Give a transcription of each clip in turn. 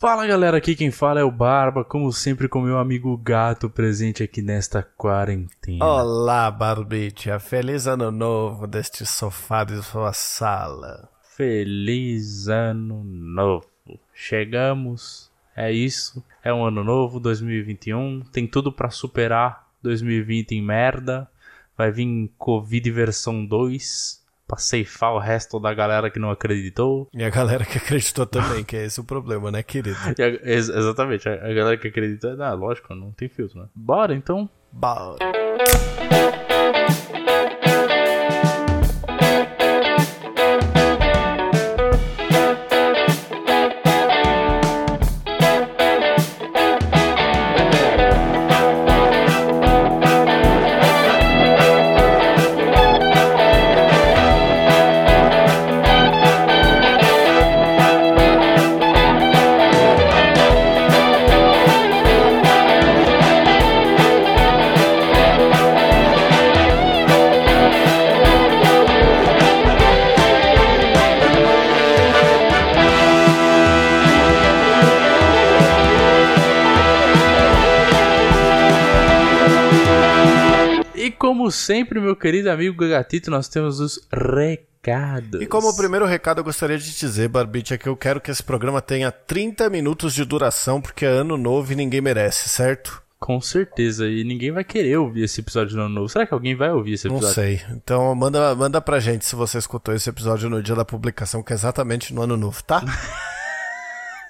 Fala galera, aqui quem fala é o Barba, como sempre com meu amigo Gato presente aqui nesta quarentena. Olá, Barbicha, feliz ano novo deste sofá de sua sala. Feliz ano novo. Chegamos, é isso, é um ano novo, 2021, tem tudo pra superar 2020 em merda. Vai vir Covid versão 2 pra ceifar o resto da galera que não acreditou. E a galera que acreditou também, que é esse o problema, né, querido? A, ex exatamente, a, a, galera que acredita, ah, lógico, não tem filtro, né? Bora então? Bora. Como sempre, meu querido amigo Gatito, nós temos os recados. E como primeiro recado eu gostaria de dizer, Barbite, é que eu quero que esse programa tenha 30 minutos de duração, porque é ano novo e ninguém merece, certo? Com certeza, e ninguém vai querer ouvir esse episódio no ano novo. Será que alguém vai ouvir esse episódio? Não sei. Então manda, manda pra gente se você escutou esse episódio no dia da publicação, que é exatamente no ano novo, tá?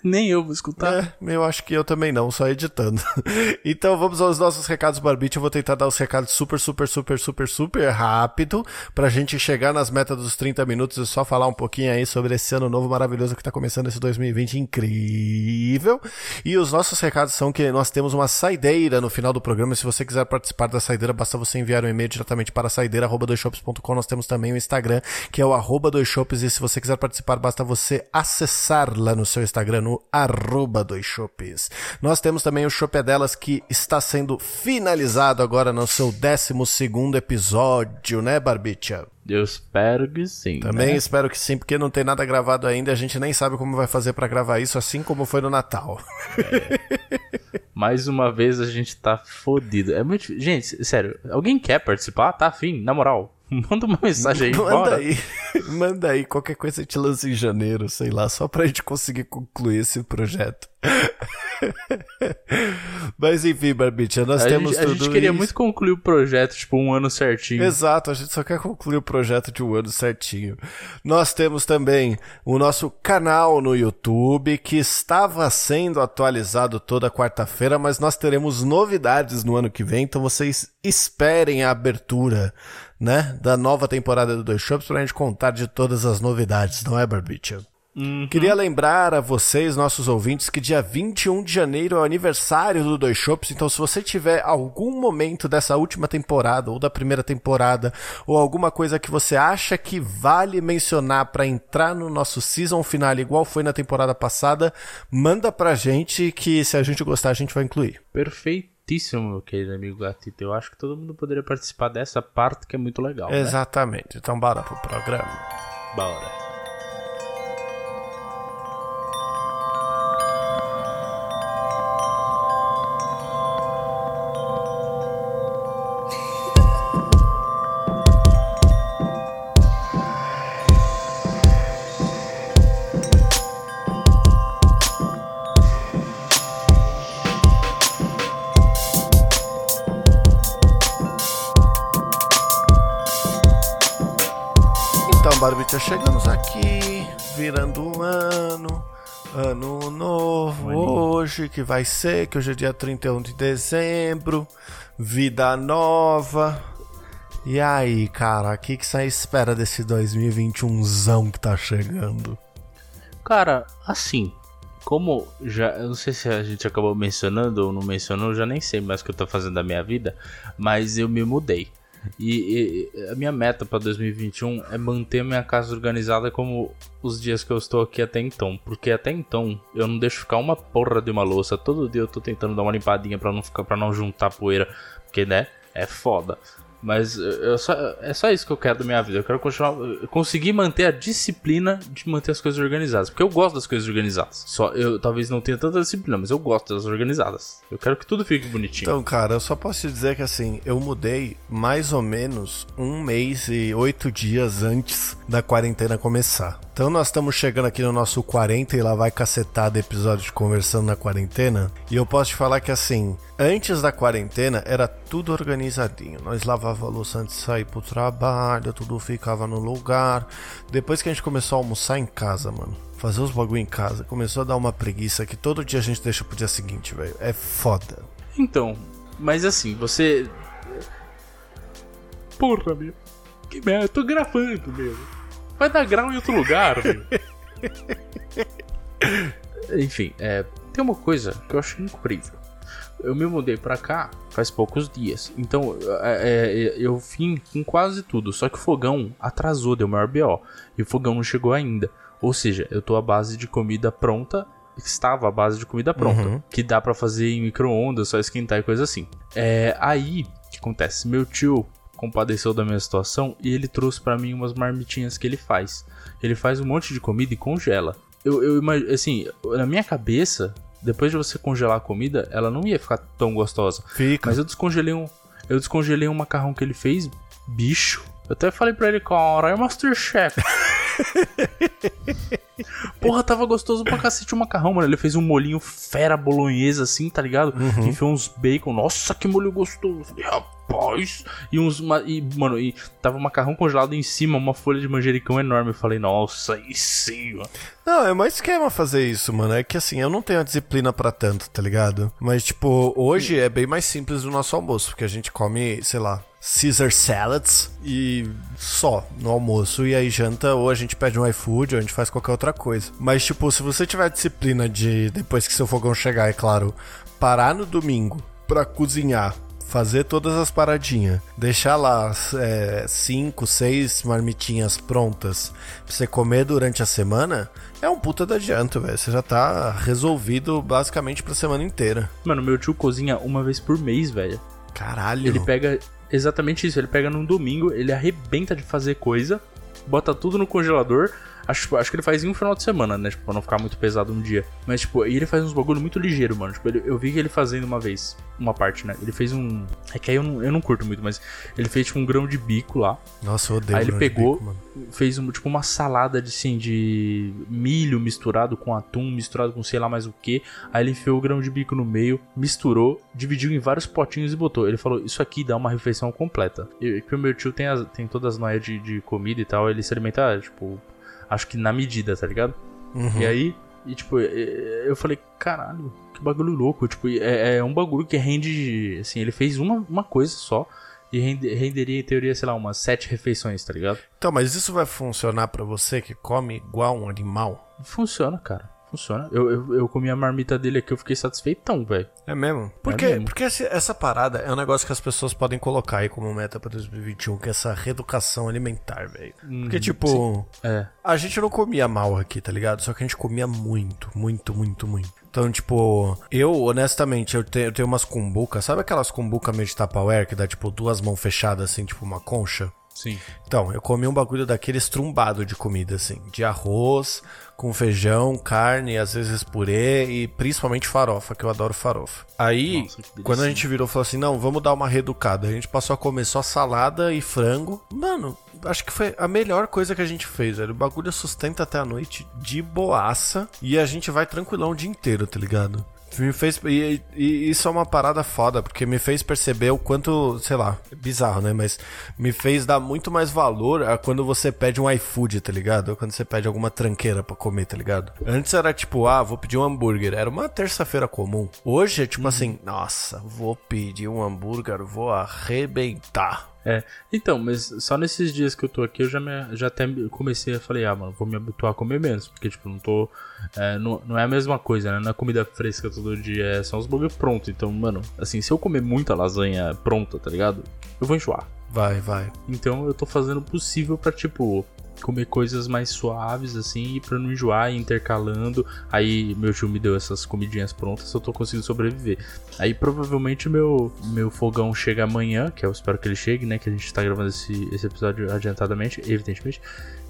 Nem eu vou escutar. É, eu acho que eu também não, só editando. então vamos aos nossos recados Barbite. Eu vou tentar dar os recados super, super, super, super, super rápido pra gente chegar nas metas dos 30 minutos e só falar um pouquinho aí sobre esse ano novo maravilhoso que tá começando esse 2020 incrível. E os nossos recados são que nós temos uma saideira no final do programa. Se você quiser participar da saideira, basta você enviar um e-mail diretamente para saideira@doisshops.com. Nós temos também o Instagram, que é o arroba doisshops. E se você quiser participar, basta você acessar lá no seu Instagram, no arroba dos Chopes. Nós temos também o Chopp Delas que está sendo finalizado agora no seu 12 segundo episódio, né, Barbicha? Eu espero que sim. Também né? espero que sim, porque não tem nada gravado ainda. A gente nem sabe como vai fazer para gravar isso, assim como foi no Natal. É. Mais uma vez a gente tá fodido. É muito. Gente, sério, alguém quer participar? Tá afim? Na moral. Manda uma mensagem aí, Manda bora. aí. Manda aí. Qualquer coisa te lança em janeiro, sei lá, só pra gente conseguir concluir esse projeto. Mas enfim, Barbicha, nós a temos gente, tudo A gente queria isso. muito concluir o projeto, tipo, um ano certinho. Exato, a gente só quer concluir o projeto de um ano certinho. Nós temos também o nosso canal no YouTube, que estava sendo atualizado toda quarta-feira, mas nós teremos novidades no ano que vem, então vocês esperem a abertura, né, da nova temporada do Dois Shops pra gente contar de todas as novidades, não é, Barbicha? Uhum. Queria lembrar a vocês, nossos ouvintes, que dia 21 de janeiro é o aniversário do Dois Shops, então se você tiver algum momento dessa última temporada ou da primeira temporada ou alguma coisa que você acha que vale mencionar para entrar no nosso season final igual foi na temporada passada, manda pra gente que se a gente gostar a gente vai incluir. Perfeitíssimo, meu querido amigo Gatito. Eu acho que todo mundo poderia participar dessa parte que é muito legal. né? Exatamente. Então bora pro programa. Bora. Barbita, chegamos aqui, virando um ano, ano novo hoje, que vai ser, que hoje é dia 31 de dezembro, vida nova. E aí, cara, o que, que você espera desse 2021zão que tá chegando? Cara, assim, como já. Eu não sei se a gente acabou mencionando ou não mencionou, eu já nem sei mais o que eu tô fazendo da minha vida, mas eu me mudei. E, e a minha meta pra 2021 é manter minha casa organizada como os dias que eu estou aqui até então. Porque até então eu não deixo ficar uma porra de uma louça. Todo dia eu tô tentando dar uma limpadinha pra não, ficar, pra não juntar poeira. Porque, né? É foda. Mas eu só, é só isso que eu quero da minha vida. Eu quero continuar, conseguir manter a disciplina de manter as coisas organizadas. Porque eu gosto das coisas organizadas. Só eu talvez não tenha tanta disciplina, mas eu gosto das organizadas. Eu quero que tudo fique bonitinho. Então, cara, eu só posso te dizer que assim, eu mudei mais ou menos um mês e oito dias antes da quarentena começar. Então nós estamos chegando aqui no nosso 40 e lá vai cacetada episódio de Conversando na Quarentena. E eu posso te falar que assim, antes da quarentena era tudo organizadinho. Nós lavava a louça antes de sair pro trabalho, tudo ficava no lugar. Depois que a gente começou a almoçar em casa, mano. Fazer os bagulho em casa, começou a dar uma preguiça que todo dia a gente deixa pro dia seguinte, velho. É foda. Então, mas assim, você. Porra, meu. Que merda, eu tô gravando, meu. Vai dar grau em outro lugar, meu. Enfim, é, tem uma coisa que eu acho incrível. Eu me mudei pra cá faz poucos dias. Então, é, é, eu vim com quase tudo. Só que o fogão atrasou, deu maior BO. E o fogão não chegou ainda. Ou seja, eu tô à base de comida pronta. Estava à base de comida pronta. Uhum. Que dá pra fazer em micro-ondas, só esquentar e coisa assim. É, aí, o que acontece? Meu tio compadeceu da minha situação e ele trouxe para mim umas marmitinhas que ele faz. Ele faz um monte de comida e congela. Eu, eu imagino, assim, na minha cabeça, depois de você congelar a comida, ela não ia ficar tão gostosa. Fica. Mas eu descongelei um, eu descongelei um macarrão que ele fez, bicho. Eu até falei pra ele, cara, é Masterchef. Porra, tava gostoso pra cacete o macarrão, mano. Ele fez um molinho fera bolonhesa assim, tá ligado? Uhum. Que enfiou uns bacon. Nossa, que molho gostoso. Falei, rapaz. E uns. E, mano, e tava o macarrão congelado em cima, uma folha de manjericão enorme. Eu falei, nossa, e sim, mano. Não, é mais esquema fazer isso, mano. É que assim, eu não tenho a disciplina pra tanto, tá ligado? Mas, tipo, hoje é bem mais simples o nosso almoço, porque a gente come, sei lá, Caesar salads e só no almoço. E aí janta, ou a gente pede um iFood, ou a gente faz qualquer outra coisa. Mas, tipo, se você tiver disciplina de, depois que seu fogão chegar, é claro, parar no domingo pra cozinhar. Fazer todas as paradinhas, deixar lá é, cinco, seis marmitinhas prontas pra você comer durante a semana, é um puta da adianto, velho. Você já tá resolvido basicamente pra semana inteira. Mano, meu tio cozinha uma vez por mês, velho. Caralho. Ele pega exatamente isso. Ele pega num domingo, ele arrebenta de fazer coisa, bota tudo no congelador. Acho, acho que ele faz em um final de semana, né? Tipo, pra não ficar muito pesado um dia. Mas, tipo, e ele faz uns bagulho muito ligeiro, mano. Tipo, ele- eu vi que ele fazendo uma vez, uma parte, né? Ele fez um. É que aí eu não, eu não curto muito, mas ele fez, tipo, um grão de bico lá. Nossa, eu odeio Aí ele grão de pegou, bico, mano. fez um, tipo uma salada de, assim, de milho misturado com atum, misturado com sei lá mais o que. Aí ele enfiou o grão de bico no meio, misturou, dividiu em vários potinhos e botou. Ele falou: Isso aqui dá uma refeição completa. E que o meu tio tem, as- tem todas as noias de, de comida e tal, ele se alimenta, tipo, acho que na medida, tá ligado? Uhum. E aí, e, tipo, eu falei: Caralho, que bagulho louco. Tipo, é, é um bagulho que rende. Assim, ele fez uma, uma coisa só. E rende- renderia, em teoria, sei lá, umas sete refeições, tá ligado? Então, mas isso vai funcionar pra você que come igual um animal? Funciona, cara. Funciona. Eu, eu, eu comi a marmita dele aqui, eu fiquei satisfeitão, velho. É mesmo? Porque, mesmo. porque essa parada é um negócio que as pessoas podem colocar aí como meta pra 2021, que é essa reeducação alimentar, velho. Porque, tipo, É. a gente não comia mal aqui, tá ligado? Só que a gente comia muito, muito, muito, muito. Então, tipo, eu, honestamente, eu tenho, eu tenho umas cumbucas. Sabe aquelas cumbucas meio de Tupperware que dá, tipo, duas mãos fechadas, assim, tipo uma concha? Sim. Então, eu comi um bagulho daquele estrumbado de comida, assim. De arroz, com feijão, carne, às vezes purê e principalmente farofa, que eu adoro farofa. Aí, Nossa, quando a gente virou, falou assim, não, vamos dar uma reeducada. A gente passou a comer só salada e frango. Mano, acho que foi a melhor coisa que a gente fez, velho. O bagulho sustenta até a noite de boaça e a gente vai tranquilão o dia inteiro, tá ligado? Me fez. E, e isso é uma parada foda, porque me fez perceber o quanto, sei lá, é bizarro, né? Mas me fez dar muito mais valor a quando você pede um iFood, tá ligado? Ou quando você pede alguma tranqueira pra comer, tá ligado? Antes era tipo, ah, vou pedir um hambúrguer. Era uma terça-feira comum. Hoje é tipo assim, nossa, vou pedir um hambúrguer, vou arrebentar. É. Então, mas só nesses dias que eu tô aqui, eu já, me, já até comecei a falei, ah, mano, vou me habituar a comer menos. Porque, tipo, não tô. é, não, não é a mesma coisa, né? É comida fresca todo dia, é só os bagulho pronto. Então, mano, assim, se eu comer muita lasanha pronta, tá ligado? Eu vou enjoar. Vai, vai. Então eu tô fazendo o possível pra, tipo, comer coisas mais suaves, assim, pra não enjoar intercalando. Aí meu tio me deu essas comidinhas prontas, eu tô conseguindo sobreviver. Aí provavelmente meu, meu fogão chega amanhã, que eu espero que ele chegue, né? Que a gente tá gravando esse, esse episódio adiantadamente, evidentemente.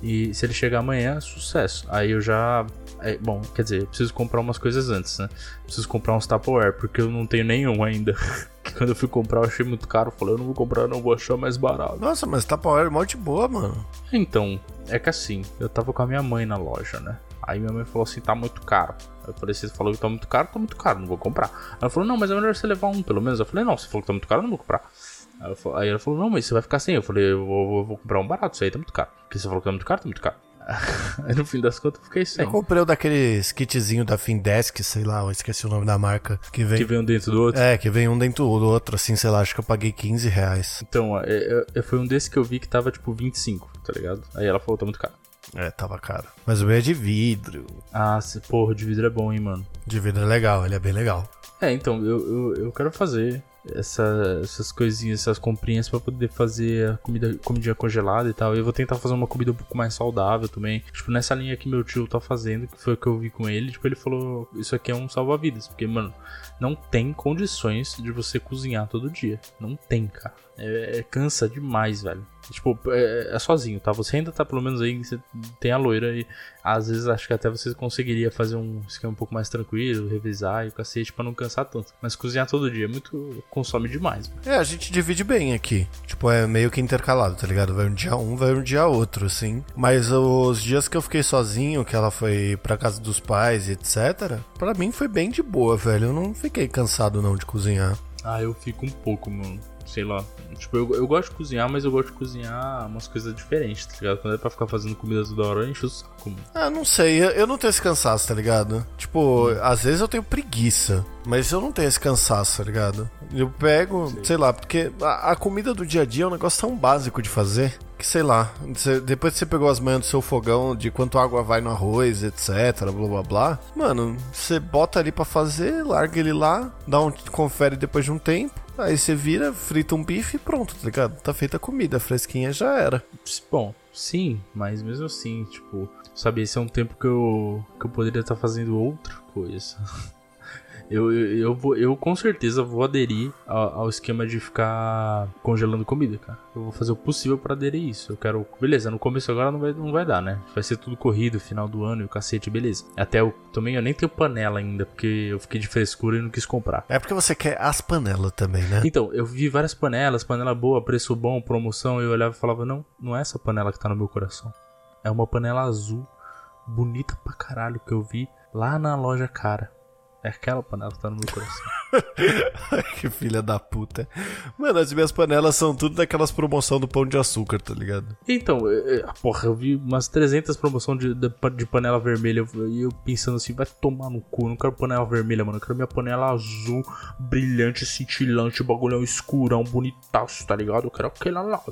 E se ele chegar amanhã, sucesso. Aí eu já. É, bom, quer dizer, eu preciso comprar umas coisas antes, né? Preciso comprar uns Tupperware, porque eu não tenho nenhum ainda. Quando eu fui comprar, eu achei muito caro. Falei, eu não vou comprar, não vou achar mais barato. Nossa, mas Tupperware é mó de boa, mano. Então, é que assim, eu tava com a minha mãe na loja, né? Aí minha mãe falou assim, tá muito caro. Eu falei, você falou que tá muito caro, tá muito caro, não vou comprar. Ela falou, não, mas é melhor você levar um, pelo menos. Eu falei, não, você falou que tá muito caro, eu não vou comprar. Aí ela falou, não, mas você vai ficar sem. Eu falei, eu vou, eu vou comprar um barato, isso aí tá muito caro. Porque você falou que tá muito caro, tá muito caro. Aí no fim das contas eu fiquei sem. Eu comprei o daqueles kitzinho da Findesk, sei lá, eu esqueci o nome da marca. Que vem, Que vem um dentro do outro. É, que vem um dentro do outro, assim, sei lá, acho que eu paguei 15 reais. Então, é, é, é, foi um desses que eu vi que tava tipo 25, tá ligado? Aí ela falou, tá muito caro. É, tava caro. Mas o meu é de vidro. Ah, se, porra, de vidro é bom, hein, mano. De vidro é legal, ele é bem legal. É, então, eu, eu, eu quero fazer essa, essas coisinhas, essas comprinhas pra poder fazer a comida, comidinha congelada e tal. Eu vou tentar fazer uma comida um pouco mais saudável também. Tipo, nessa linha que meu tio tá fazendo, que foi o que eu vi com ele, tipo, ele falou, isso aqui é um salva-vidas. Porque, mano, não tem condições de você cozinhar todo dia. Não tem, cara. É, é cansa demais, velho. Tipo, é, é, sozinho, tá? Você ainda tá pelo menos aí, você tem a loira e às vezes acho que até você conseguiria fazer um esquema um pouco mais tranquilo, revisar e o cacete pra não cansar tanto. Mas cozinhar todo dia é muito. consome demais. Mano. É, a gente divide bem aqui. Tipo, é meio que intercalado, tá ligado? Vai um dia um, vai um dia outro, assim. Mas os dias que eu fiquei sozinho, que ela foi pra casa dos pais e etc., pra mim foi bem de boa, velho. Eu não fiquei cansado não de cozinhar. Ah, eu fico um pouco, mano sei lá. Tipo, eu, eu gosto de cozinhar, mas eu gosto de cozinhar umas coisas diferentes, tá ligado? Quando é pra ficar fazendo comida toda hora, eu encho o saco. Ah, não sei, eu, eu não tenho esse cansaço, tá ligado? Tipo, hum. às vezes eu tenho preguiça, mas eu não tenho esse cansaço, tá ligado? Eu pego, sei, sei lá, porque a, a, comida do dia a dia é um negócio tão básico de fazer. Que sei lá, você, depois que você pegou as manhas do seu fogão, de quanto água vai no arroz, etc, blá blá blá. Mano, você bota ali para fazer, larga ele lá, dá um confere depois de um tempo. Aí você vira, frita um bife e pronto, tá ligado? Tá feita a comida, fresquinha já era. Bom, sim, mas mesmo assim, tipo, sabe, esse é um tempo que eu, que eu poderia estar fazendo outra coisa. Eu, eu, eu, vou, eu com certeza vou aderir ao, ao, esquema de ficar congelando comida, cara. Eu vou fazer o possível para aderir isso. Eu quero. Beleza, no começo agora não vai, não vai dar, né? Vai ser tudo corrido, final do ano e o cacete, beleza. Até eu também eu nem tenho panela ainda, porque eu fiquei de frescura e não quis comprar. É porque você quer as panelas também, né? Então, eu vi várias panelas, panela boa, preço bom, promoção, e eu olhava e falava, não, não é essa panela que tá no meu coração. É uma panela azul, bonita pra caralho, que eu vi lá na loja cara. É aquela panela que tá no meu coração. que filha da puta. Mano, as minhas panelas são tudo daquelas promoção do pão de açúcar, tá ligado? Então, é, porra, eu vi umas 300 promoção de, de, de panela vermelha e eu pensando assim, vai tomar no cu, eu não quero panela vermelha, mano, eu quero minha panela azul, brilhante, cintilante, bagulhão escurão, bonitaço, tá ligado? Eu quero aquela lá.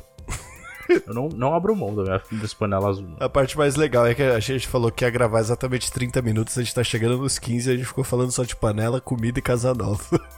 Eu não, não abro mão da minha das panelas azul. A parte mais legal é que a gente falou que ia gravar exatamente 30 minutos, a gente tá chegando nos 15 e a gente ficou falando só de panela, comida e casa nova.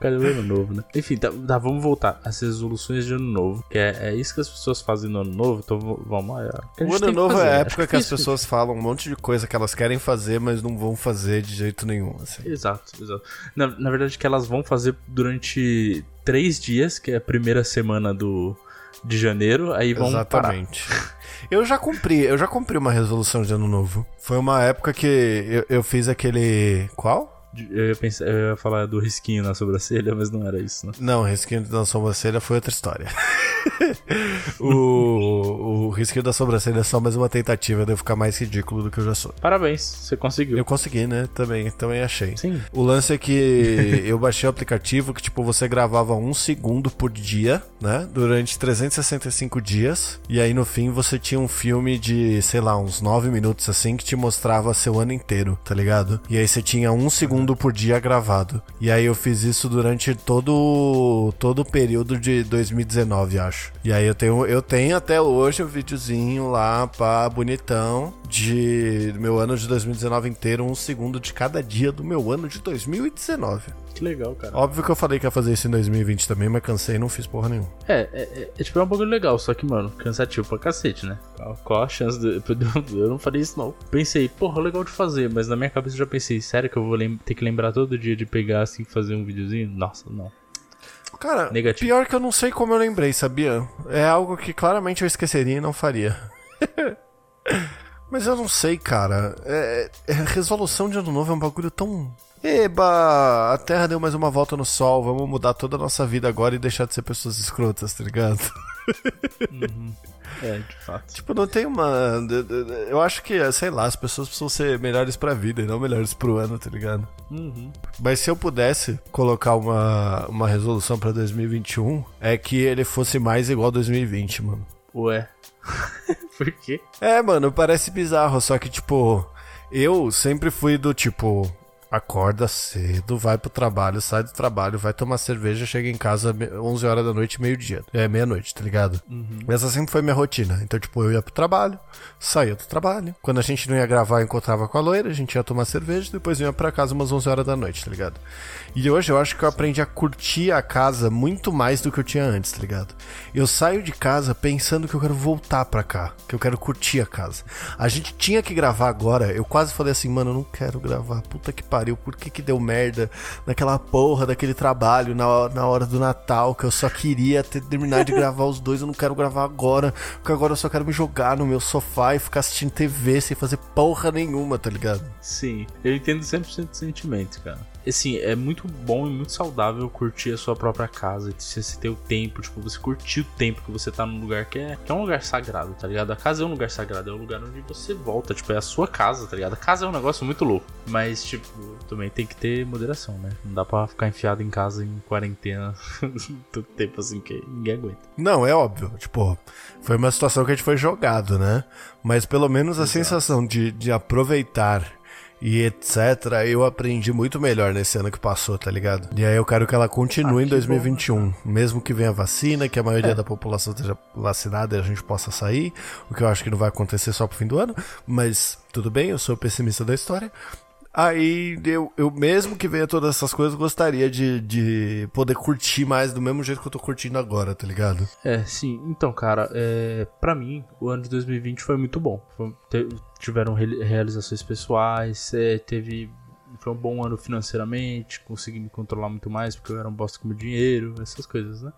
Cadê o ano novo, né? Enfim, tá, tá, vamos voltar às resoluções de ano novo. Que é, é, isso que as pessoas fazem no ano novo, então vamos lá. O ano novo é a época que, que as pessoas falam um monte de coisa que elas querem fazer, mas não vão fazer de jeito nenhum. Assim. Exato, exato. Na, na verdade, que elas vão fazer durante três dias, que é a primeira semana do, de janeiro, aí vão Exatamente. Parar. Eu já cumpri, eu já cumpri uma resolução de ano novo. Foi uma época que eu, eu fiz aquele. Qual? Eu ia, pensar, eu ia falar do risquinho na sobrancelha, mas não era isso, né? Não, o risquinho na sobrancelha foi outra história. o, o risquinho da sobrancelha é só mais uma tentativa de eu ficar mais ridículo do que eu já sou. Parabéns, você conseguiu. Eu consegui, né? Também, também achei. Sim. O lance é que eu baixei o aplicativo que, tipo, você gravava um segundo por dia, né? Durante 365 dias. E aí, no fim, você tinha um filme de, sei lá, uns 9 minutos assim, que te mostrava seu ano inteiro, tá ligado? E aí você tinha um segundo por dia gravado. E aí eu fiz isso durante todo todo o período de 2019, acho. E aí eu tenho, eu tenho até hoje o um videozinho lá, pá, bonitão, de meu ano de 2019 inteiro, um segundo de cada dia do meu ano de 2019. Que legal, cara. Óbvio que eu falei que ia fazer isso em 2020 também, mas cansei e não fiz porra nenhuma. É, é, é, é tipo, é um bagulho legal, só que, mano, cansativo pra cacete, né? Qual, qual a chance de. Eu não falei isso, não. Pensei, porra, legal de fazer, mas na minha cabeça eu já pensei, sério que eu vou ter que lembrar todo dia de pegar assim e fazer um videozinho? Nossa, não. Cara, Negativo. pior que eu não sei como eu lembrei, sabia? É algo que claramente eu esqueceria e não faria. Mas eu não sei, cara. É, é, resolução de ano novo é um bagulho tão. Eba! A Terra deu mais uma volta no Sol, vamos mudar toda a nossa vida agora e deixar de ser pessoas escrotas, tá ligado? Uhum. É, de fato. Tipo, não tem uma. Eu acho que, sei lá, as pessoas precisam ser melhores pra vida e não melhores pro ano, tá ligado? Uhum. Mas se eu pudesse colocar uma, uma resolução pra 2021, é que ele fosse mais igual 2020, mano. Ué. Por quê? É, mano, parece bizarro, só que, tipo, eu sempre fui do tipo acorda cedo, vai pro trabalho, sai do trabalho, vai tomar cerveja, chega em casa 11 horas da noite, meio-dia. É meia-noite, tá ligado? Uhum. Essa sempre foi minha rotina. Então, tipo, eu ia pro trabalho, saía do trabalho. Quando a gente não ia gravar, encontrava com a loira, a gente ia tomar cerveja, depois ia pra casa umas 11 horas da noite, tá ligado? E hoje eu acho que eu aprendi a curtir a casa muito mais do que eu tinha antes, tá ligado? Eu saio de casa pensando que eu quero voltar pra cá, que eu quero curtir a casa. A gente tinha que gravar agora, eu quase falei assim, mano, eu não quero gravar, puta que pariu, por que que deu merda naquela porra daquele trabalho na, na hora do Natal, que eu só queria ter, terminar de gravar os dois, eu não quero gravar agora, porque agora eu só quero me jogar no meu sofá e ficar assistindo TV sem fazer porra nenhuma, tá ligado? Sim, eu entendo 100% do sentimento, cara assim, é muito bom e muito saudável curtir a sua própria casa. Você ter o tempo, tipo, você curtir o tempo que você tá num lugar que é, que é um lugar sagrado, tá ligado? A casa é um lugar sagrado, é um lugar onde você volta, tipo, é a sua casa, tá ligado? A casa é um negócio muito louco. Mas, tipo, também tem que ter moderação, né? Não dá pra ficar enfiado em casa em quarentena todo tempo assim que ninguém aguenta. Não, é óbvio. Tipo, foi uma situação que a gente foi jogado, né? Mas pelo menos a Exato. sensação de, de aproveitar e etc. Eu aprendi muito melhor nesse ano que passou, tá ligado? E aí eu quero que ela continue ah, em 2021. Bom. Mesmo que venha vacina, que a maioria é. da população esteja vacinada e a gente possa sair, o que eu acho que não vai acontecer só pro fim do ano, mas tudo bem, eu sou pessimista da história. Aí eu, eu mesmo que venha todas essas coisas, gostaria de, de poder curtir mais do mesmo jeito que eu tô curtindo agora, tá ligado? É, sim. Então, cara, é, para mim, o ano de 2020 foi muito bom. Foi, te, tiveram re, realizações pessoais, é, teve. Foi um bom ano financeiramente, consegui me controlar muito mais porque eu era um bosta com meu dinheiro, essas coisas, né?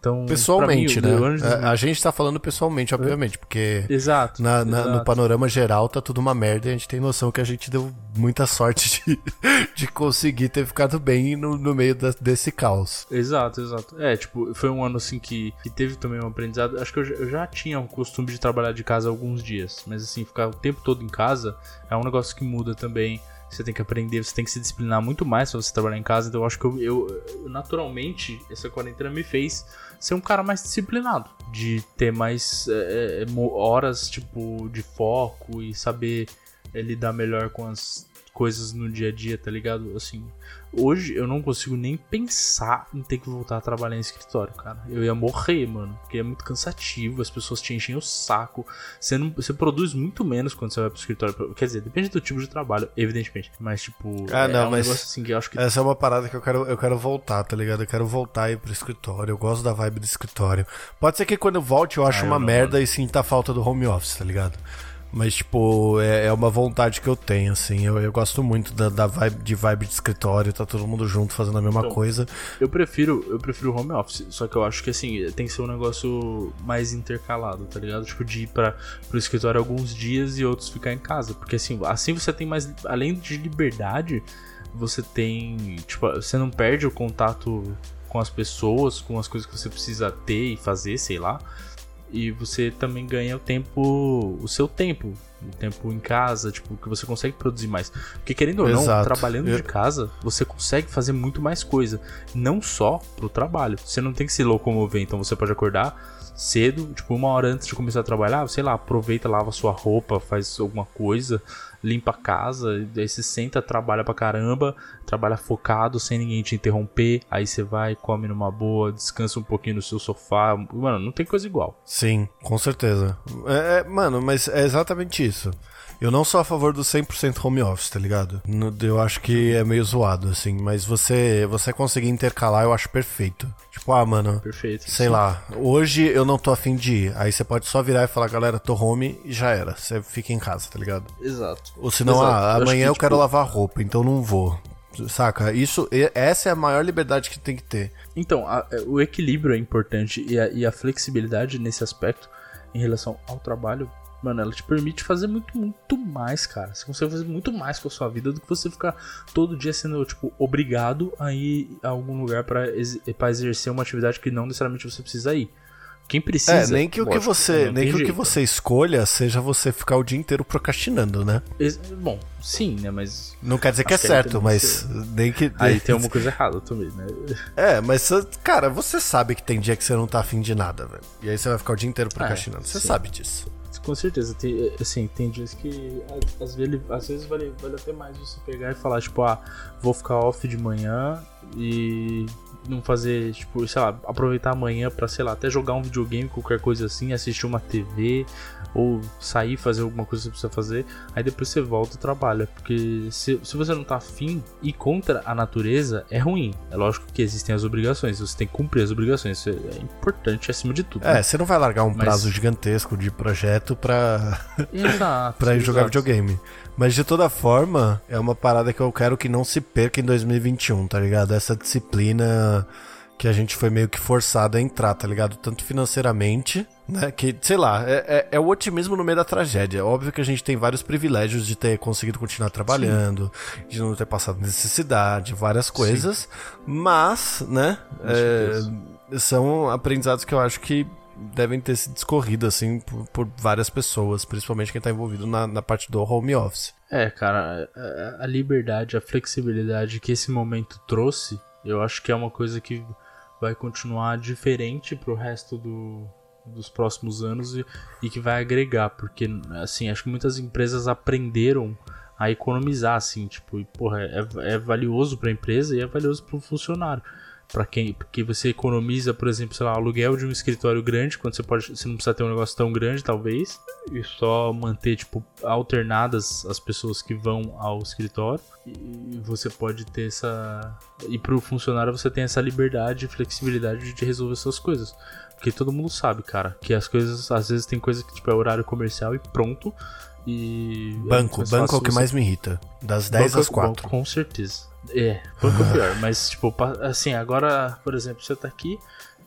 Então, pessoalmente, mim, né? De... A, a, gente tá falando pessoalmente, obviamente, porque exato, na, na, exato, no panorama geral tá tudo uma merda e a gente tem noção que a gente deu muita sorte de, de conseguir ter ficado bem no, no meio da, desse caos. Exato, exato. É, tipo, foi um ano assim que, que teve também um aprendizado. Acho que eu, eu já tinha o costume de trabalhar de casa alguns dias, mas assim, ficar o tempo todo em casa é um negócio que muda também você tem que aprender, você tem que se disciplinar muito mais se você trabalhar em casa. Então eu acho que eu, eu, naturalmente essa quarentena me fez ser um cara mais disciplinado, de ter mais é, é horas tipo de foco e saber é, lidar melhor com as coisas no dia a dia, tá ligado? Assim, hoje eu não consigo nem pensar em ter que voltar a trabalhar em escritório, cara. Eu ia morrer, mano, porque é muito cansativo, as pessoas te enchem o saco. Você, não, você produz muito menos quando você vai pro escritório. Quer dizer, depende do tipo de trabalho, evidentemente. Mas, tipo, ah, não, é um mas negócio assim que eu acho que. Essa é uma parada que eu quero, eu quero voltar, tá ligado? Eu quero voltar aí pro escritório. Eu gosto da vibe do escritório. Pode ser que quando eu volte eu ache ah, uma não, merda mano. e sinta a falta do home office, tá ligado? Mas, tipo, é, é, uma vontade que eu tenho, assim. Eu, eu gosto muito da, da, vibe de vibe de escritório, tá todo mundo junto fazendo a mesma então, coisa. Eu prefiro, eu prefiro home office, só que eu acho que assim, tem que ser um negócio mais intercalado, tá ligado? Tipo, de ir pra, pro escritório alguns dias e outros ficar em casa. Porque assim, assim você tem mais. Além de liberdade, você tem. Tipo, você não perde o contato com as pessoas, com as coisas que você precisa ter e fazer, sei lá e você também ganha o tempo, o seu tempo o tempo em casa, tipo, que você consegue produzir mais. Porque querendo ou não, Exato. trabalhando Eu- de casa, você consegue fazer muito mais coisa, não só pro trabalho. Você não tem que se locomover, então você pode acordar cedo, tipo, uma hora antes de começar a trabalhar, sei lá, aproveita, lava sua roupa, faz alguma coisa, limpa a casa, daí você senta, trabalha pra caramba, trabalha focado, sem ninguém te interromper, aí você vai, come numa boa, descansa um pouquinho no seu sofá. Mano, não tem coisa igual. Sim, com certeza. É, é, mano, mas é exatamente isso. Eu não sou a favor do 100% home office, tá ligado? Eu acho que é meio zoado, assim. Mas você, você conseguir intercalar, eu acho perfeito. Tipo, ah, mano, Perfeito. sei lá, hoje eu não tô afim de ir. Aí você pode só virar e falar, galera, tô home e já era. Você fica em casa, tá ligado? Exato. Ou senão, Exato. ah, Eu amanhã que, eu quero tipo, lavar roupa, então não vou. Saca? Isso, essa é a maior liberdade que tem que ter. Então, a- é, o equilíbrio é importante e a, e a flexibilidade nesse aspecto em relação ao trabalho, mano, ela te permite fazer muito, muito mais, cara. Você consegue fazer muito mais com a sua vida do que você ficar todo dia sendo, tipo, obrigado a ir a algum lugar pra, ex exercer uma atividade que não necessariamente você precisa ir. Quem precisa. É, nem que o que lógico, você, não nem que o que você escolha seja você ficar o dia inteiro procrastinando, né? Ex- Bom, sim, né? Mas. Não quer dizer que é que certo, mas nem que Aí tem uma coisa errada também, né? É, mas cara, você sabe que tem dia que você não tá afim de nada, velho. E aí você vai ficar o dia inteiro procrastinando. você sim. sabe disso. Com certeza, tem, assim, tem dias que às- às vezes, às vezes vale, vale até mais você pegar e falar, tipo, ah, vou ficar off de manhã e não fazer, tipo, sei lá, aproveitar amanhã pra, sei lá, até jogar um videogame, qualquer coisa assim, assistir uma TV ou sair fazer alguma coisa que você precisa fazer, aí depois você volta e trabalha, porque se, se você não tá afim e contra a natureza, é ruim. É lógico que existem as obrigações, você tem que cumprir as obrigações, isso é importante acima de tudo. É, né? você não vai largar um Mas- prazo gigantesco de projeto pra, Exato. pra ir jogar exato. videogame. Mas de toda forma, é uma parada que eu quero que não se perca em 2021, tá ligado? Essa disciplina que a gente foi meio que forçado a entrar, tá ligado? Tanto financeiramente, né? Que, sei lá, é, é- é o otimismo no meio da tragédia. Óbvio que a gente tem vários privilégios de ter conseguido continuar trabalhando, de não ter passado necessidade, várias coisas. Mas, né? é, são aprendizados que eu acho que devem ter se discorrido, assim, por, por várias pessoas, principalmente quem tá envolvido na, na parte do home office. É, cara, a, a liberdade, a flexibilidade que esse momento trouxe, eu acho que é uma coisa que vai continuar diferente pro resto do, dos próximos anos e, e que vai agregar, porque, assim, acho que muitas empresas aprenderam a economizar, assim, tipo, e, porra, é, é valioso pra empresa e é valioso pro funcionário. Pra quem, porque você economiza, por exemplo, sei lá, aluguel de um escritório grande, quando você pode, você não precisa ter um negócio tão grande, talvez, e só manter tipo alternadas as pessoas que vão ao escritório. E você pode ter essa e pro funcionário você tem essa liberdade e flexibilidade de resolver suas coisas. Porque todo mundo sabe, cara, que as coisas às vezes tem coisa que tipo é horário comercial e pronto. E é Banco, mais banco é o que mais me irrita. Das 10 Banco- às 4. banco, com certeza. É, banco é pior, mas tipo, assim, agora, por exemplo, você tá aqui,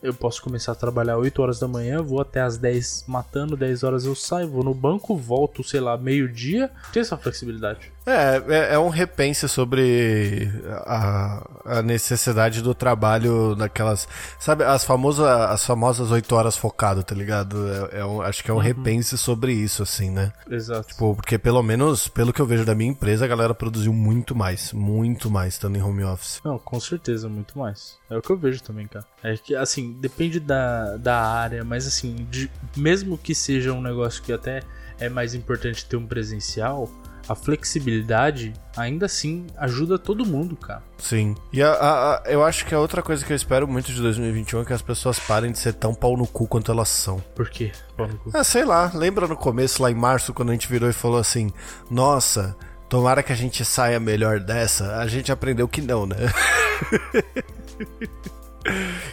eu posso começar a trabalhar 8 horas da manhã, vou até as 10 matando, 10 horas eu saio, vou no banco, volto, sei lá, meio-dia. Tem essa flexibilidade. É, é, é um repense sobre a, a necessidade do trabalho naquelas. Sabe, as famosas, as famosas 8 horas focado, tá ligado? É, é um- acho que é um repense sobre isso, assim, né? Exato. Tipo, porque pelo menos, pelo que eu vejo da minha empresa, a galera produziu muito mais, muito mais estando em home office. Não, com certeza, muito mais. É o que eu vejo também, cara. É que, assim, depende da, da área, mas assim, de- mesmo que seja um negócio que até é mais importante ter um presencial, a flexibilidade ainda assim ajuda todo mundo, cara. Sim. E a, a- a- eu acho que a outra coisa que eu espero muito de 2021 é que as pessoas parem de ser tão pau no cu quanto elas são. Por quê? Pau no cu. Ah, sei lá, lembra no começo, lá em março, quando a gente virou e falou assim: Nossa, tomara que a gente saia melhor dessa. A gente aprendeu que não, né?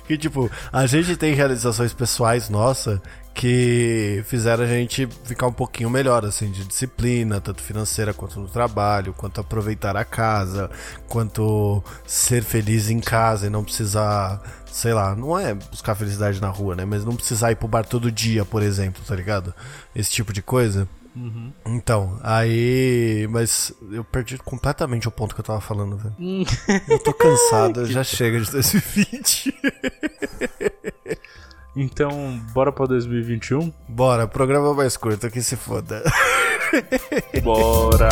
que tipo, a gente tem realizações pessoais nossa que fizeram a gente ficar um pouquinho melhor, assim, de disciplina, tanto financeira quanto no trabalho, quanto aproveitar a casa, quanto ser feliz em casa e não precisar, sei lá, não é buscar felicidade na rua, né? Mas não precisar ir pro bar todo dia, por exemplo, tá ligado? Esse tipo de coisa. Uhum. Então, aí. Mas eu perdi completamente o ponto que eu tava falando, velho. Hum. Eu tô cansado, já chega de 2020. Então, bora pra 2021? Bora, programa mais curto, que se foda. Bora!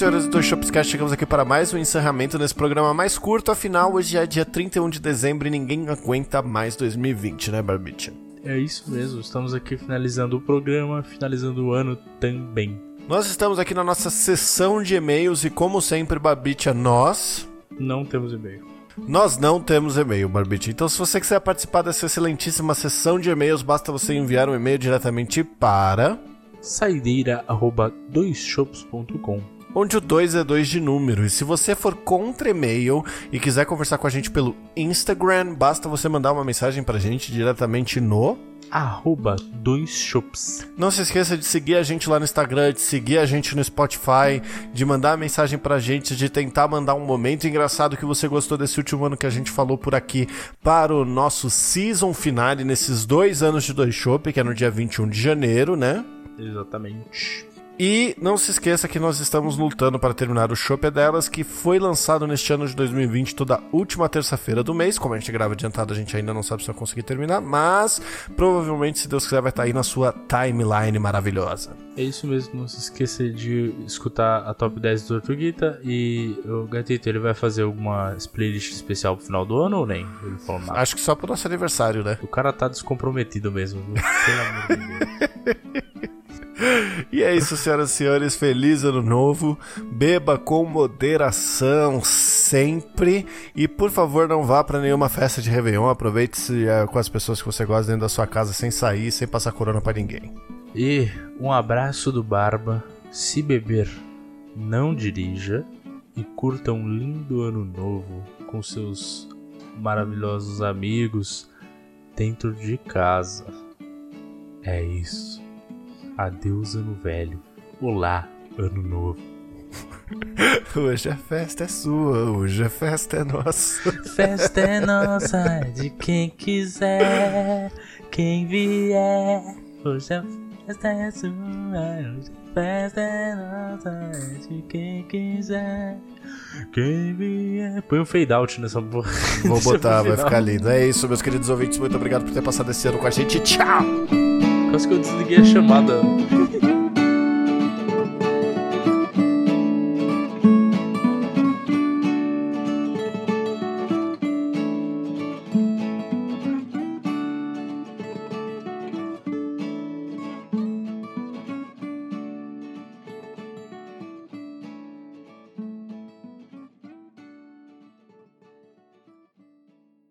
Senhores do Shopscast, chegamos aqui para mais um encerramento nesse programa mais curto. Afinal, hoje é dia 31 de dezembro e ninguém aguenta mais 2020, né, Barbicha? É isso mesmo, estamos aqui finalizando o programa, finalizando o ano também. Nós estamos aqui na nossa sessão de e-mails e, como sempre, Barbicha, nós. Não temos e-mail. Nós não temos e-mail, Barbicha. Então, se você quiser participar dessa excelentíssima sessão de e-mails, basta você enviar um e-mail diretamente para saideira@doisshops.com onde o 2 é 2 de número. E se você for contra e-mail e quiser conversar com a gente pelo Instagram, basta você mandar uma mensagem pra gente diretamente no arroba dois shops. Não se esqueça de seguir a gente lá no Instagram, de seguir a gente no Spotify, de mandar mensagem pra gente, de tentar mandar um momento engraçado que você gostou desse último ano que a gente falou por aqui para o nosso season finale nesses dois anos de dois shop, que é no dia 21 de janeiro, né? Exatamente. E não se esqueça que nós estamos lutando para terminar o Shop Delas, que foi lançado neste ano de 2020, toda última terça-feira do mês. Como a gente grava adiantado, a gente ainda não sabe se vai conseguir terminar, mas provavelmente, se Deus quiser, vai estar aí na sua timeline maravilhosa. É isso mesmo, não se esqueça de escutar a top 10 do Tortuguita e o Gatito, ele vai fazer alguma playlist especial pro final do ano ou nem? Ele falou nada. Acho que só pro nosso aniversário, né? O cara tá descomprometido mesmo, viu? Pelo amor de Deus. E é isso, senhoras e senhores. Feliz ano novo. Beba com moderação sempre. E por favor, não vá para nenhuma festa de Réveillon. Aproveite-se é, com as pessoas que você gosta dentro da sua casa sem sair, sem passar corona para ninguém. E um abraço do Barba. Se beber, não dirija. E curta um lindo ano novo com seus maravilhosos amigos dentro de casa. É isso. Adeus, ano velho. Olá, ano novo. Hoje a festa é sua, hoje a festa é nossa. Festa é nossa, é de quem quiser, quem vier. Hoje a festa é sua, hoje a festa é nossa, é de quem quiser. Quem vier. Põe um fade out nessa porra. Vou botar, vai ficar lindo. É isso, meus queridos ouvintes. Muito obrigado por ter passado esse ano com a gente. Tchau! Quase que eu desliguei a chamada.